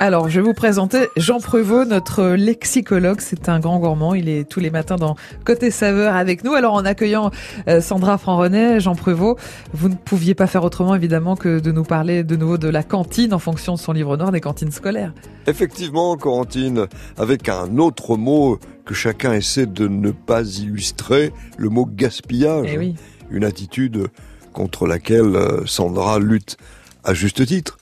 Alors, je vais vous présenter Jean Prevot, notre lexicologue. C'est un grand gourmand. Il est tous les matins dans Côté Saveur avec nous. Alors, en accueillant euh, Sandra Franrenet, Jean Prevot, vous ne pouviez pas faire autrement, évidemment, que de nous parler de nouveau de la cantine en fonction de son livre noir des cantines scolaires. Effectivement, Corentine, avec un autre mot que chacun essaie de ne pas illustrer, le mot gaspillage. Eh oui. Une attitude contre laquelle euh, Sandra lutte à juste titre.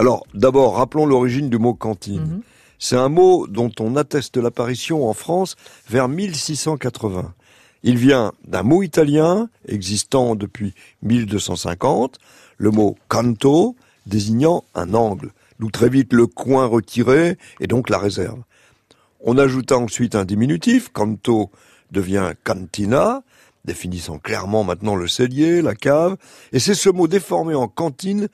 Alors, d'abord, rappelons l'origine du mot cantine. Mhm. C'est un mot dont on atteste l'apparition en France vers 1680. Il vient d'un mot italien existant depuis 1250, le mot canto désignant un angle, d'où très vite le coin retiré et donc la réserve. On ajouta ensuite un diminutif, canto devient cantina, définissant clairement maintenant le cellier, la cave, et c'est ce mot déformé en cantine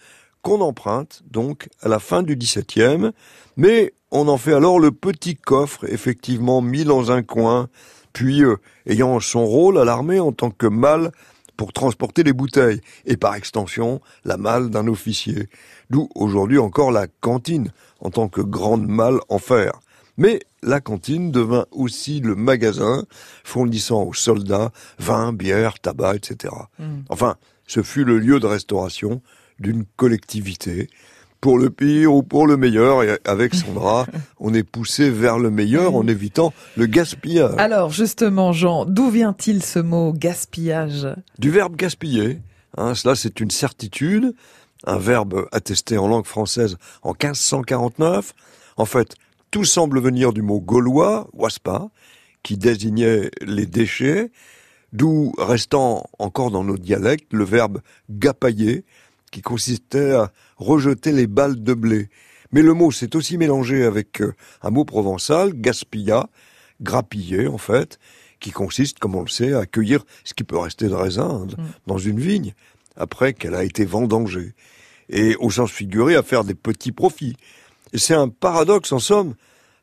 qu'on emprunte donc à la fin du XVIIe, mais on en fait alors le petit coffre effectivement mis dans un coin, puis euh, ayant son rôle à l'armée en tant que malle pour transporter les bouteilles, et par extension la malle d'un officier, d'où aujourd'hui encore la cantine en tant que grande malle en fer. Mais la cantine devint aussi le magasin fournissant aux soldats vin, bière, tabac, etc. Mm. Enfin, ce fut le lieu de restauration d'une collectivité. Pour le pire ou pour le meilleur, et avec Sandra, on est poussé vers le meilleur en évitant le gaspillage. Alors, justement, Jean, d'où vient-il ce mot gaspillage Du verbe gaspiller, hein, cela c'est une certitude, un verbe attesté en langue française en 1549. En fait, tout semble venir du mot gaulois, waspa, qui désignait les déchets, d'où restant encore dans nos dialectes le verbe gapailler, qui consistait à rejeter les balles de blé. Mais le mot s'est aussi mélangé avec euh, un mot provençal, gaspilla, grappiller en fait, qui consiste, comme on le sait, à cueillir ce qui peut rester de raisin hein, dans une vigne, après qu'elle a été vendangée. Et au sens figuré, à faire des petits profits. C'est un paradoxe, en somme,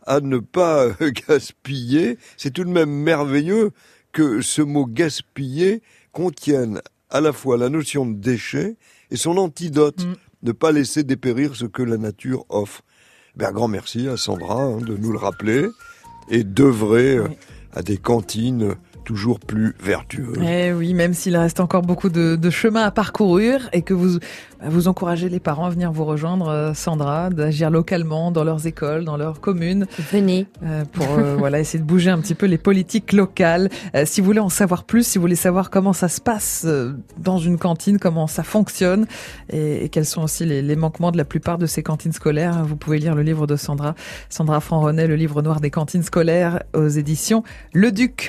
à ne pas euh, gaspiller. C'est tout de même merveilleux que ce mot gaspiller contienne à la fois la notion de déchet et son antidote, Mm. ne pas laisser dépérir ce que la nature offre. Ben, un grand merci à Sandra hein, de nous le rappeler et d'œuvrer euh, Oui. à des cantines toujours plus vertueuses. Eh oui, même s'il reste encore beaucoup de, de chemin à parcourir et que vous bah, vous encouragez les parents à venir vous rejoindre, euh, Sandra, d'agir localement dans leurs écoles, dans leurs communes, Venez. euh, pour euh, voilà essayer de bouger un petit peu les politiques locales. Euh, si vous voulez en savoir plus, si vous voulez savoir comment ça se passe dans une cantine, comment ça fonctionne et, et quels sont aussi les, les manquements de la plupart de ces cantines scolaires, vous pouvez lire le livre de Sandra, Sandra Franronet, le livre noir des cantines scolaires aux éditions Le Duc.